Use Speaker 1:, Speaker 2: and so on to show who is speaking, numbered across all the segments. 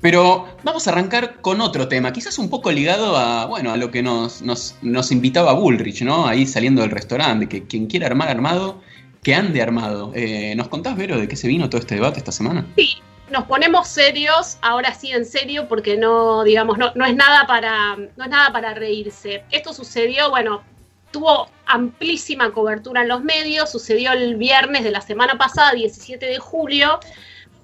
Speaker 1: Pero vamos a arrancar con otro tema, quizás un poco ligado a, bueno, a lo que nos, nos, invitaba Bullrich, ¿no? Ahí saliendo del restaurante, que quien quiera armar armado, que ande armado. Eh, ¿Nos contás, Vero, de qué se vino todo este debate esta semana?
Speaker 2: Sí, nos ponemos serios, ahora sí en serio, porque no, digamos, no, no, es nada para, no es nada para reírse. Esto sucedió, bueno, tuvo amplísima cobertura en los medios, sucedió el viernes de la semana pasada, 17 de julio,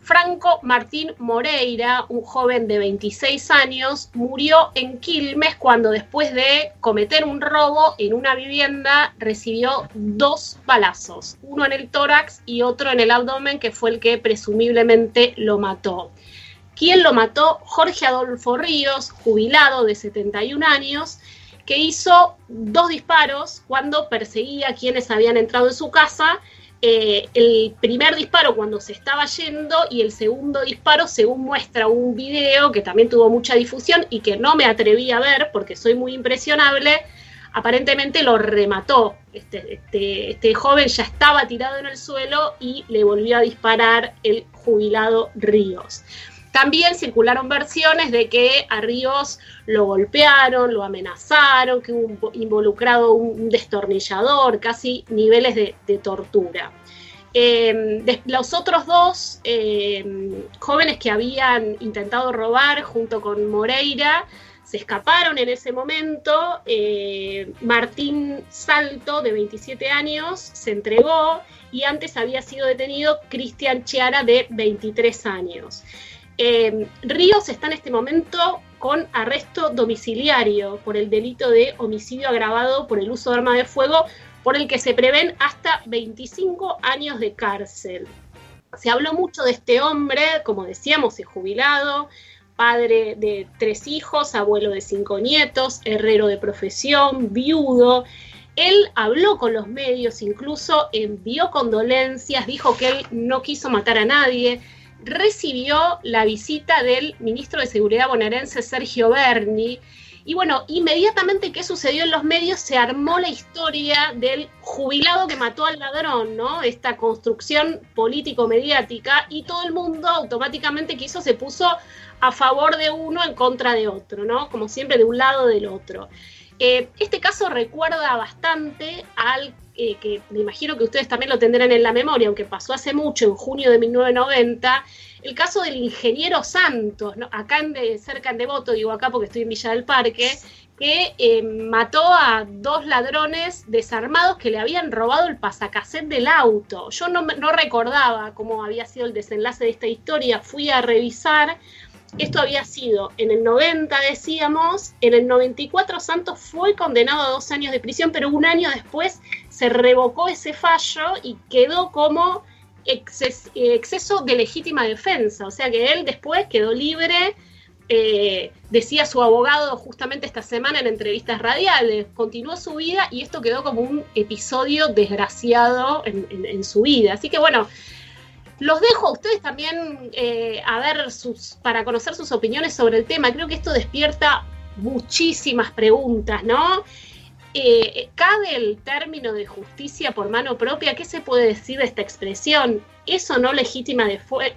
Speaker 2: Franco Martín Moreira, un joven de 26 años, murió en Quilmes cuando después de cometer un robo en una vivienda recibió dos balazos, uno en el tórax y otro en el abdomen, que fue el que presumiblemente lo mató. ¿Quién lo mató? Jorge Adolfo Ríos, jubilado de 71 años, que hizo dos disparos cuando perseguía a quienes habían entrado en su casa eh, el primer disparo cuando se estaba yendo y el segundo disparo, según muestra un video que también tuvo mucha difusión y que no me atreví a ver porque soy muy impresionable, aparentemente lo remató. Este, este, este joven ya estaba tirado en el suelo y le volvió a disparar el jubilado Ríos. También circularon versiones de que a Ríos lo golpearon, lo amenazaron, que hubo involucrado un destornillador, casi niveles de, tortura. Em, los otros dos em, jóvenes que habían intentado robar junto con Moreira se escaparon en ese momento. Eh, Martín Salto, de 27 años, se entregó y antes había sido detenido Cristian Chiara, de 23 años. Eh, Ríos está en este momento con arresto domiciliario por el delito de homicidio agravado por el uso de arma de fuego, por el que se prevén hasta 25 años de cárcel. Se habló mucho de este hombre, como decíamos, es jubilado, padre de tres hijos, abuelo de cinco nietos, herrero de profesión, viudo. Él habló con los medios, incluso envió condolencias, dijo que él no quiso matar a nadie, recibió la visita del ministro de Seguridad bonaerense Sergio Berni. Y bueno, inmediatamente que sucedió en los medios se armó la historia del jubilado que mató al ladrón, ¿no? Esta construcción político-mediática y todo el mundo automáticamente que hizo se puso a favor de uno en contra de otro, ¿no? Como siempre de un lado del otro. Eh, este caso recuerda bastante al eh, que me imagino que ustedes también lo tendrán en la memoria, aunque pasó hace mucho, en junio de 1990, el caso del ingeniero Santos, acá en de, cerca en Devoto, digo acá porque estoy en Villa del Parque, que eh, mató a dos ladrones desarmados que le habían robado el pasacassette del auto. Yo no, no recordaba cómo había sido el desenlace de esta historia, fui a revisar esto había sido en el 90, decíamos, en el 94 Santos fue condenado a dos años de prisión, pero un año después se revocó ese fallo y quedó como exceso de legítima defensa, o sea que él después quedó libre, eh, decía su abogado justamente esta semana en entrevistas radiales, continuó su vida y esto quedó como un episodio desgraciado en su vida. Así que bueno, los dejo a ustedes también eh, a ver sus, para conocer sus opiniones sobre el tema. Creo que esto despierta muchísimas preguntas, ¿no? Eh, ¿Cabe el término de justicia por mano propia? ¿Qué se puede decir de esta expresión? ¿Eso no legítima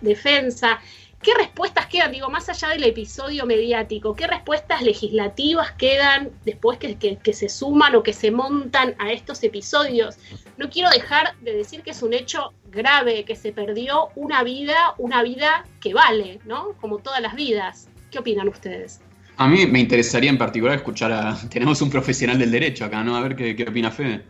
Speaker 2: defensa? ¿Qué respuestas quedan? Digo, más allá del episodio mediático, ¿qué respuestas legislativas quedan después que, se suman o que se montan a estos episodios? No quiero dejar de decir que es un hecho grave, que se perdió una vida, una vida que vale, ¿no? Como todas las vidas. ¿Qué opinan ustedes?
Speaker 1: A mí me interesaría en particular escuchar a... Tenemos un profesional del derecho acá, ¿no? A ver qué, qué opina Fede.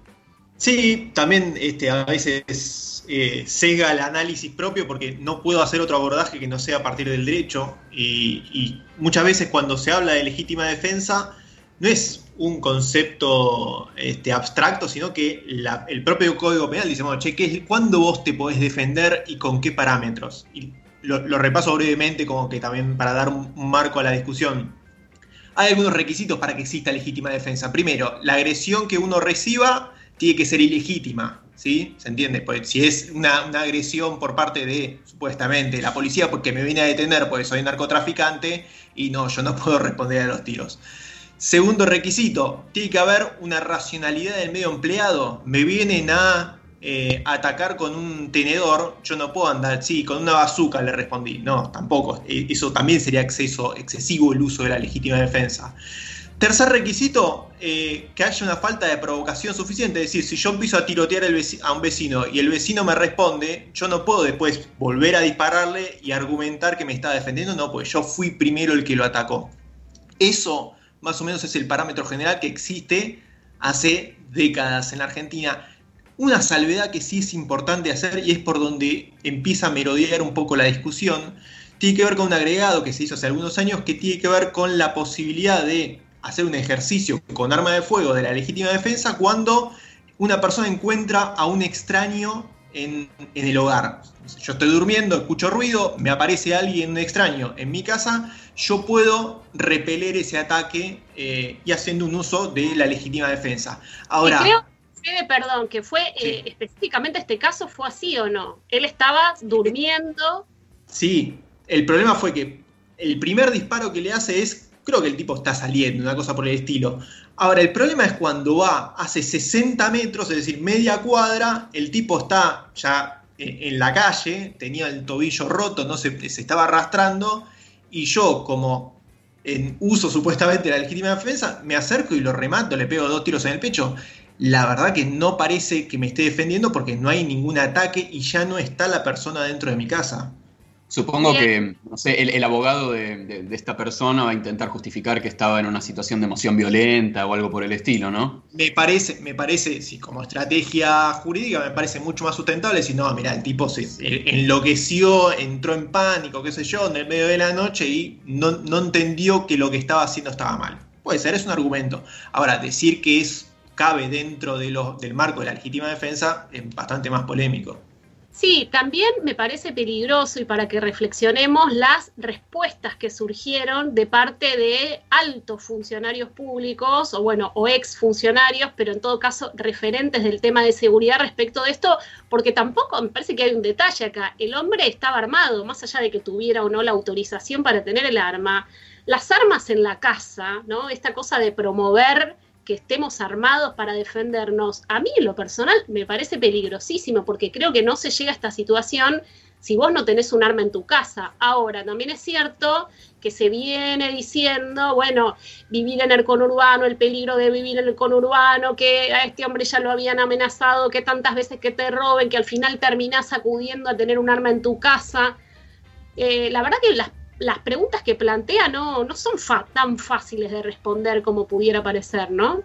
Speaker 3: Sí, también este, a veces eh, cega el análisis propio porque no puedo hacer otro abordaje que no sea a partir del derecho y, muchas veces cuando se habla de legítima defensa no es un concepto este, abstracto, sino que el propio Código Penal dice, bueno, che, ¿qué, ¿cuándo vos te podés defender y con qué parámetros? Y lo, repaso brevemente como que también para dar un marco a la discusión. Hay algunos requisitos para que exista legítima defensa. Primero, la agresión que uno reciba tiene que ser ilegítima, ¿sí? ¿Se entiende? Pues si es una, agresión por parte de, supuestamente, la policía porque me viene a detener porque soy narcotraficante y no, yo no puedo responder a los tiros. Segundo requisito, tiene que haber una racionalidad del medio empleado. Me vienen a eh, atacar con un tenedor, yo no puedo andar, sí, con una bazuca le respondí. No, tampoco. E, eso también sería exceso, excesivo el uso de la legítima defensa. Tercer requisito, eh, que haya una falta de provocación suficiente. Es decir, si yo empiezo a tirotear a un vecino y el vecino me responde, yo no puedo después volver a dispararle y argumentar que me está defendiendo. No, pues yo fui primero el que lo atacó. Eso más o menos es el parámetro general que existe hace décadas en la Argentina. Una salvedad que sí es importante hacer y es por donde empieza a merodear un poco la discusión, tiene que ver con un agregado que se hizo hace algunos años que tiene que ver con la posibilidad de hacer un ejercicio con arma de fuego de la legítima defensa cuando una persona encuentra a un extraño en, el hogar. Yo estoy durmiendo, escucho ruido, me aparece alguien extraño en mi casa, yo puedo repeler ese ataque eh, y haciendo un uso de la legítima defensa. Ahora.
Speaker 2: creo, perdón, que fue eh, específicamente este caso, ¿fue así o no? Él estaba durmiendo.
Speaker 3: Sí, el problema fue que el primer disparo que le hace es creo que el tipo está saliendo, una cosa por el estilo. Ahora, el problema es cuando va hace 60 metros, es decir, media cuadra, el tipo está ya eh, en la calle, tenía el tobillo roto, no se, se estaba arrastrando, y yo, como en uso supuestamente de la legítima defensa, me acerco y lo remato, le pego dos tiros en el pecho. La verdad que no parece que me esté defendiendo porque no hay ningún ataque y ya no está la persona dentro de mi casa.
Speaker 1: Supongo que, no sé, el, abogado de, esta persona va a intentar justificar que estaba en una situación de emoción violenta o algo por el estilo, ¿no?
Speaker 3: Me parece, me parece, sí, como estrategia jurídica me parece mucho más sustentable si no, mira, el tipo se enloqueció, entró en pánico, qué sé yo, en el medio de la noche y no, no entendió que lo que estaba haciendo estaba mal. Puede ser, es un argumento. Ahora, decir que es cabe dentro de del marco de la legítima defensa es bastante más polémico.
Speaker 2: Sí, también me parece peligroso y para que reflexionemos las respuestas que surgieron de parte de altos funcionarios públicos o bueno, o ex funcionarios, pero en todo caso referentes del tema de seguridad respecto de esto, porque tampoco me parece que hay un detalle acá. El hombre estaba armado, más allá de que tuviera o no la autorización para tener el arma. Las armas en la casa, ¿no? Esta cosa de promover que estemos armados para defendernos, a mí en lo personal me parece peligrosísimo porque creo que no se llega a esta situación si vos no tenés un arma en tu casa. Ahora, también es cierto que se viene diciendo, bueno, vivir en el conurbano, el peligro de vivir en el conurbano, que a este hombre ya lo habían amenazado, que tantas veces que te roben, que al final terminás acudiendo a tener un arma en tu casa. Eh, la verdad que las las preguntas que plantea no, no son tan fáciles de responder como pudiera parecer, ¿no?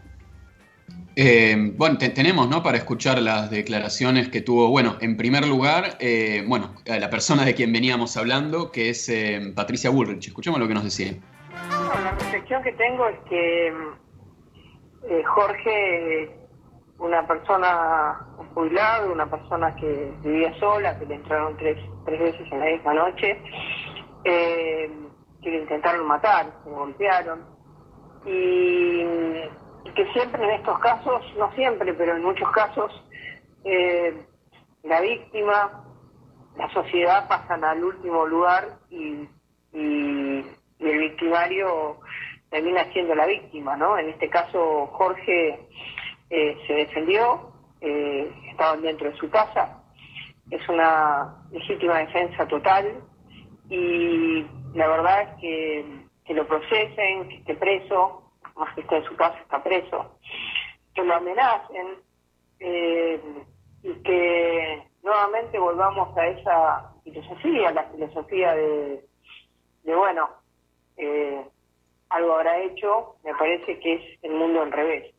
Speaker 1: Eh, bueno, tenemos, ¿no? Para escuchar las declaraciones que tuvo, bueno, en primer lugar, eh, bueno, la persona de quien veníamos hablando, que es eh, Patricia Bullrich. Escuchemos lo que nos decía.
Speaker 4: La reflexión que tengo es que Jorge, una persona jubilada, una persona que vivía sola, que le entraron tres, tres veces en la misma noche, eh, que intentaron matar, se golpearon, y, que siempre en estos casos, no siempre, pero en muchos casos, eh, la víctima, la sociedad pasan al último lugar y, y, el victimario termina siendo la víctima, ¿no? En este caso Jorge eh, se defendió, eh, estaban dentro de su casa, es una legítima defensa total, y la verdad es que, que lo procesen, que esté preso, más que esté en su casa, está preso, que lo amenacen eh, y que nuevamente volvamos a esa filosofía, la filosofía de, de bueno, eh, algo habrá hecho, me parece que es el mundo al revés.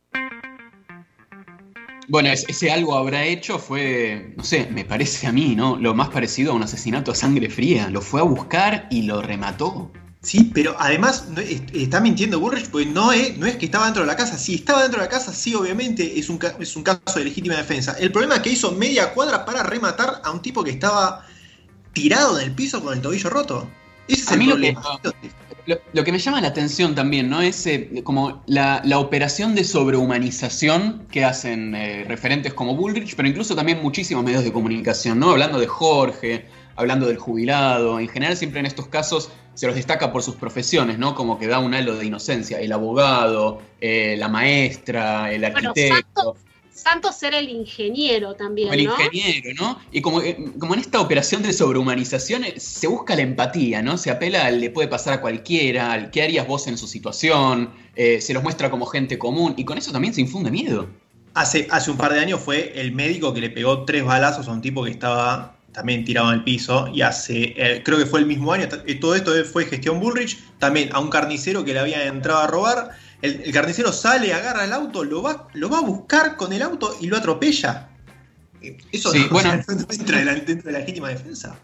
Speaker 1: Bueno, ese algo habrá hecho fue, no sé, me parece a mí, ¿no? Lo más parecido a un asesinato a sangre fría. Lo fue a buscar y lo remató.
Speaker 3: Sí, pero además está mintiendo Bullrich porque no es, no es que estaba dentro de la casa. Si estaba dentro de la casa, sí, obviamente es un, es un caso de legítima defensa. El problema es que hizo media cuadra para rematar a un tipo que estaba tirado en el piso con el tobillo roto. Ese es el problema.
Speaker 1: Lo, que me llama la atención también, ¿no? Es eh, como la, operación de sobrehumanización que hacen eh, referentes como Bullrich, pero incluso también muchísimos medios de comunicación, ¿no? Hablando de Jorge, hablando del jubilado. En general, siempre en estos casos se los destaca por sus profesiones, ¿no? Como que da un halo de inocencia. El abogado, eh, la maestra, el arquitecto.
Speaker 2: Santos era el ingeniero también,
Speaker 1: El ingeniero, ¿no? Y como, eh, como en esta operación de sobrehumanización eh, se busca la empatía, ¿no? Se apela al le puede pasar a cualquiera, al qué harías vos en su situación, eh, se los muestra como gente común y con eso también se infunde miedo.
Speaker 3: Hace, hace un par de años fue el médico que le pegó tres balazos a un tipo que estaba también tirado en el piso y hace, creo que fue el mismo año, todo esto fue gestión Bullrich, también a un carnicero que le había entrado a robar el, carnicero sale, agarra el auto, lo va, lo va a buscar con el auto y lo atropella. Eso no, bueno, entra de, la, de la legítima defensa.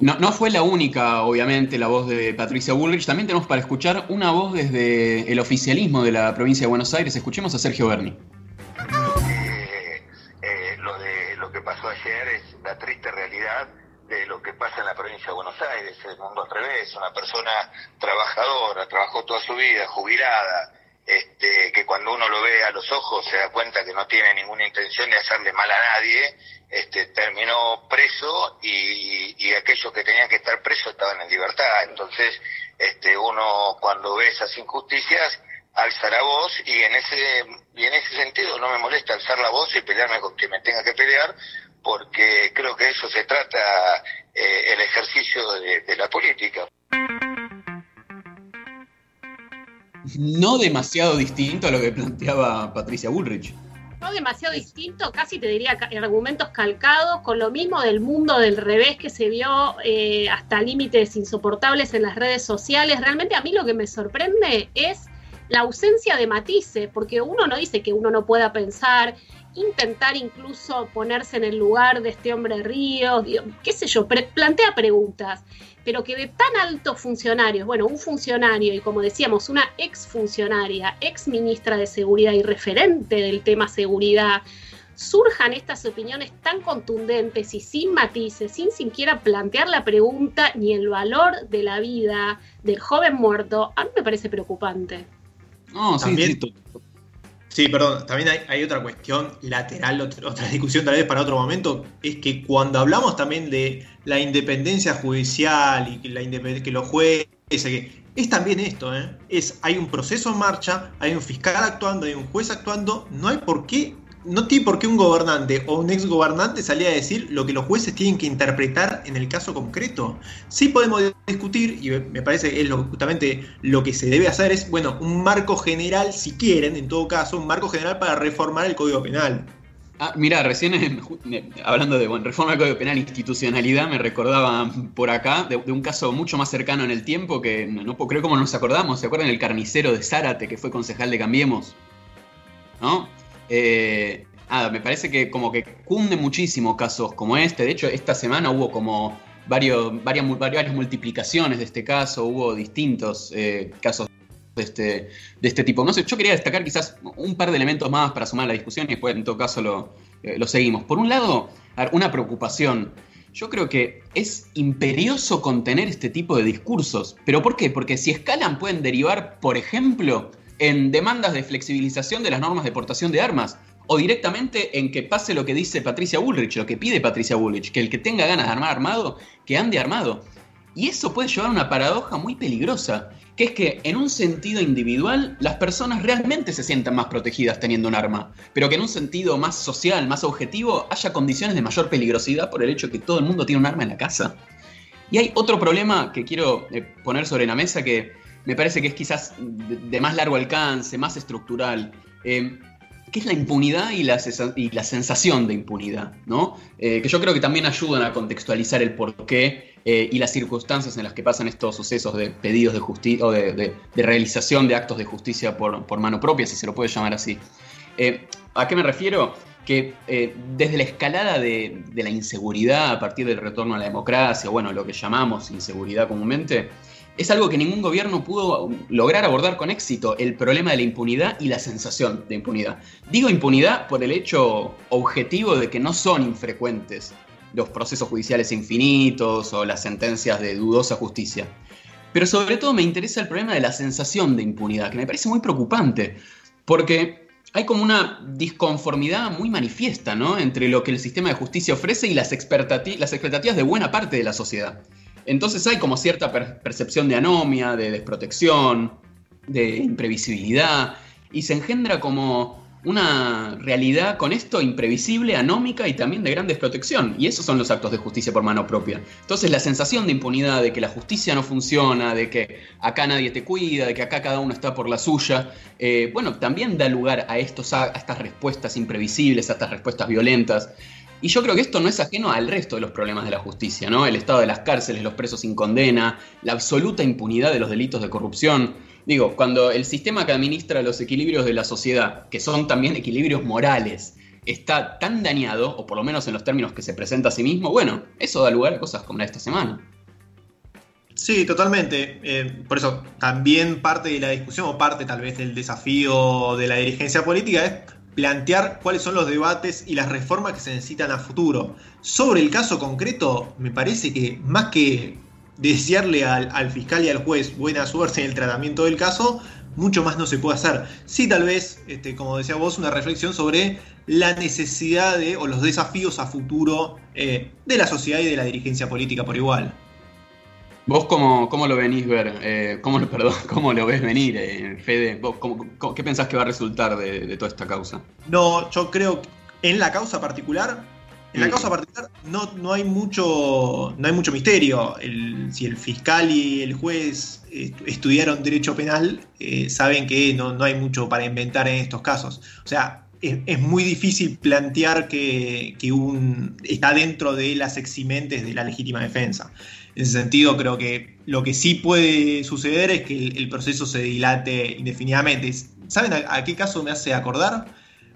Speaker 1: No, no, fue la única, obviamente, la voz de Patricia Bullrich. También tenemos para escuchar una voz desde el oficialismo de la provincia de Buenos Aires. Escuchemos a Sergio Berni.
Speaker 5: Eh, eh, lo, de, lo que pasó ayer es la triste realidad de lo que pasa en la provincia de Buenos Aires, el mundo al revés, una persona trabajadora, trabajó toda su vida, jubilada, este, que cuando uno lo ve a los ojos se da cuenta que no tiene ninguna intención de hacerle mal a nadie, este, terminó preso y, y aquellos que tenían que estar presos estaban en libertad. Entonces, este, uno cuando ve esas injusticias alza la voz y en ese y en ese sentido no me molesta alzar la voz y pelearme con quien me tenga que pelear porque creo que eso se trata eh, el ejercicio de la política
Speaker 1: no demasiado distinto a lo que planteaba Patricia Bullrich.
Speaker 2: No demasiado distinto, casi te diría argumentos calcados, con lo mismo del mundo del revés que se vio eh, hasta límites insoportables en las redes sociales. Realmente a mí lo que me sorprende es la ausencia de matices, porque uno no dice que uno no pueda pensar, intentar incluso ponerse en el lugar de este hombre Ríos, qué sé yo, plantea preguntas pero que de tan altos funcionarios, bueno, un funcionario y como decíamos, una ex funcionaria, ex ministra de Seguridad y referente del tema seguridad, surjan estas opiniones tan contundentes y sin matices, sin siquiera plantear la pregunta ni el valor de la vida del joven muerto, a mí me parece preocupante.
Speaker 3: No, sí, sí, Sí, perdón, también hay, otra cuestión lateral, otra, discusión tal vez para otro momento, es que cuando hablamos también de la independencia judicial y que, la que los jueces, es también esto, ¿eh? es hay un proceso en marcha, hay un fiscal actuando, hay un juez actuando, no hay por qué no tiene por qué un gobernante o un ex gobernante salir a decir lo que los jueces tienen que interpretar en el caso concreto. Sí podemos discutir, y me parece que es justamente lo que se debe hacer, es, bueno, un marco general, si quieren, en todo caso, un marco general para reformar el Código Penal.
Speaker 1: Ah, mira, recién hablando de reforma del Código Penal, institucionalidad, me recordaba por acá de, un caso mucho más cercano en el tiempo que no, creo cómo nos acordamos. ¿Se acuerdan el carnicero de Zárate que fue concejal de Cambiemos? ¿No? Eh, me parece que como que cunde muchísimo casos como este. De hecho, esta semana hubo como varios, varias, varias multiplicaciones de este caso, hubo distintos eh, casos de este, de este tipo. No sé, yo quería destacar quizás un par de elementos más para sumar a la discusión y después en todo caso lo, eh, lo seguimos. Por un lado, una preocupación. Yo creo que es imperioso contener este tipo de discursos. ¿Pero por qué? Porque si escalan pueden derivar, por ejemplo, en demandas de flexibilización de las normas de portación de armas o directamente en que pase lo que dice Patricia Bullrich, lo que pide Patricia Bullrich, que el que tenga ganas de armar armado, que ande armado. Y eso puede llevar a una paradoja muy peligrosa, que es que en un sentido individual las personas realmente se sientan más protegidas teniendo un arma, pero que en un sentido más social, más objetivo, haya condiciones de mayor peligrosidad por el hecho de que todo el mundo tiene un arma en la casa. Y hay otro problema que quiero eh, poner sobre la mesa que me parece que es quizás de, más largo alcance, más estructural, eh, es la impunidad y la, sensación de impunidad, ¿no? Eh, que yo creo que también ayudan a contextualizar el porqué eh, y las circunstancias en las que pasan estos sucesos de pedidos de justicia o de, realización de actos de justicia por, por, mano propia, si se lo puede llamar así. ¿A qué me refiero? Que desde la escalada de, de la inseguridad a partir del retorno a la democracia, bueno, lo que llamamos inseguridad comúnmente, es algo que ningún gobierno pudo lograr abordar con éxito, el problema de la impunidad y la sensación de impunidad. Digo impunidad por el hecho objetivo de que no son infrecuentes los procesos judiciales infinitos o las sentencias de dudosa justicia. Pero sobre todo me interesa el problema de la sensación de impunidad, que me parece muy preocupante, porque hay como una disconformidad muy manifiesta ¿no? entre lo que el sistema de justicia ofrece y las, las expectativas de buena parte de la sociedad. Entonces hay como cierta percepción de anomia, de desprotección, de imprevisibilidad, y se engendra como una realidad con esto imprevisible, anómica y también de gran desprotección. Y esos son los actos de justicia por mano propia. Entonces la sensación de impunidad, de que la justicia no funciona, de que acá nadie te cuida, de que acá cada uno está por la suya, eh, bueno, también da lugar a, estos, a estas respuestas imprevisibles, a estas respuestas violentas. Y yo creo que esto no es ajeno al resto de los problemas de la justicia, ¿no? El estado de las cárceles, los presos sin condena, la absoluta impunidad de los delitos de corrupción. Digo, cuando el sistema que administra los equilibrios de la sociedad, que son también equilibrios morales, está tan dañado, o por lo menos en los términos que se presenta a sí mismo, bueno, eso da lugar a cosas como la de esta semana.
Speaker 3: Sí, totalmente. Eh, por eso también parte de la discusión, o parte tal vez del desafío de la dirigencia política, es plantear cuáles son los debates y las reformas que se necesitan a futuro. Sobre el caso concreto, me parece que más que desearle al, fiscal y al juez buena suerte en el tratamiento del caso, mucho más no se puede hacer. Sí, tal vez, este, como decía vos, una reflexión sobre la necesidad de, o los desafíos a futuro eh, de la sociedad y de la dirigencia política por igual.
Speaker 1: ¿Vos cómo, cómo lo venís ver? Eh, cómo, perdón, ¿Cómo lo ves venir, eh, Fede? ¿Qué pensás que va a resultar de, de toda esta causa?
Speaker 3: No, yo creo que en la causa particular en la causa particular no, no, hay mucho no hay mucho misterio. si el fiscal y el juez estudiaron derecho penal, eh, saben que no, hay mucho para inventar en estos casos. O sea, es, muy difícil plantear que, un, está dentro de las eximentes de la legítima defensa. En ese sentido, creo que lo que sí puede suceder es que el, proceso se dilate indefinidamente. ¿Saben a qué caso me hace acordar?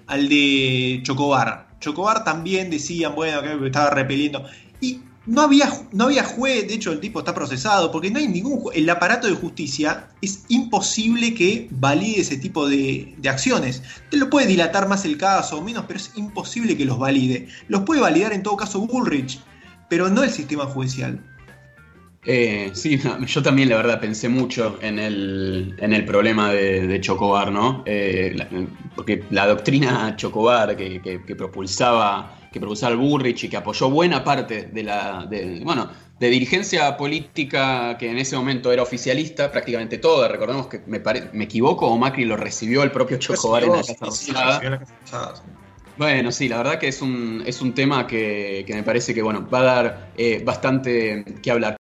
Speaker 3: Al de Chocobar Chocobar también decían, bueno, que estaba repeliendo. Y no había, no había juez, de hecho el tipo está procesado, porque no hay ningún El aparato de justicia es imposible que valide ese tipo de, de, acciones. Te lo puede dilatar más el caso o menos, pero es imposible que los valide. Los puede validar en todo caso Bullrich, pero no el sistema judicial.
Speaker 1: Eh, sí, yo también la verdad pensé mucho en el, en el problema de, Chocobar, ¿no? Eh, porque la doctrina Chocobar que, que, propulsaba que propulsaba el Burrich y que apoyó buena parte de la de, bueno de dirigencia política que en ese momento era oficialista, prácticamente toda. Recordemos que me, me equivoco o Macri lo recibió el propio Chocobar en la Casa bueno, sí, la verdad que es un, es un tema que, me parece que bueno, va a dar eh, bastante que hablar.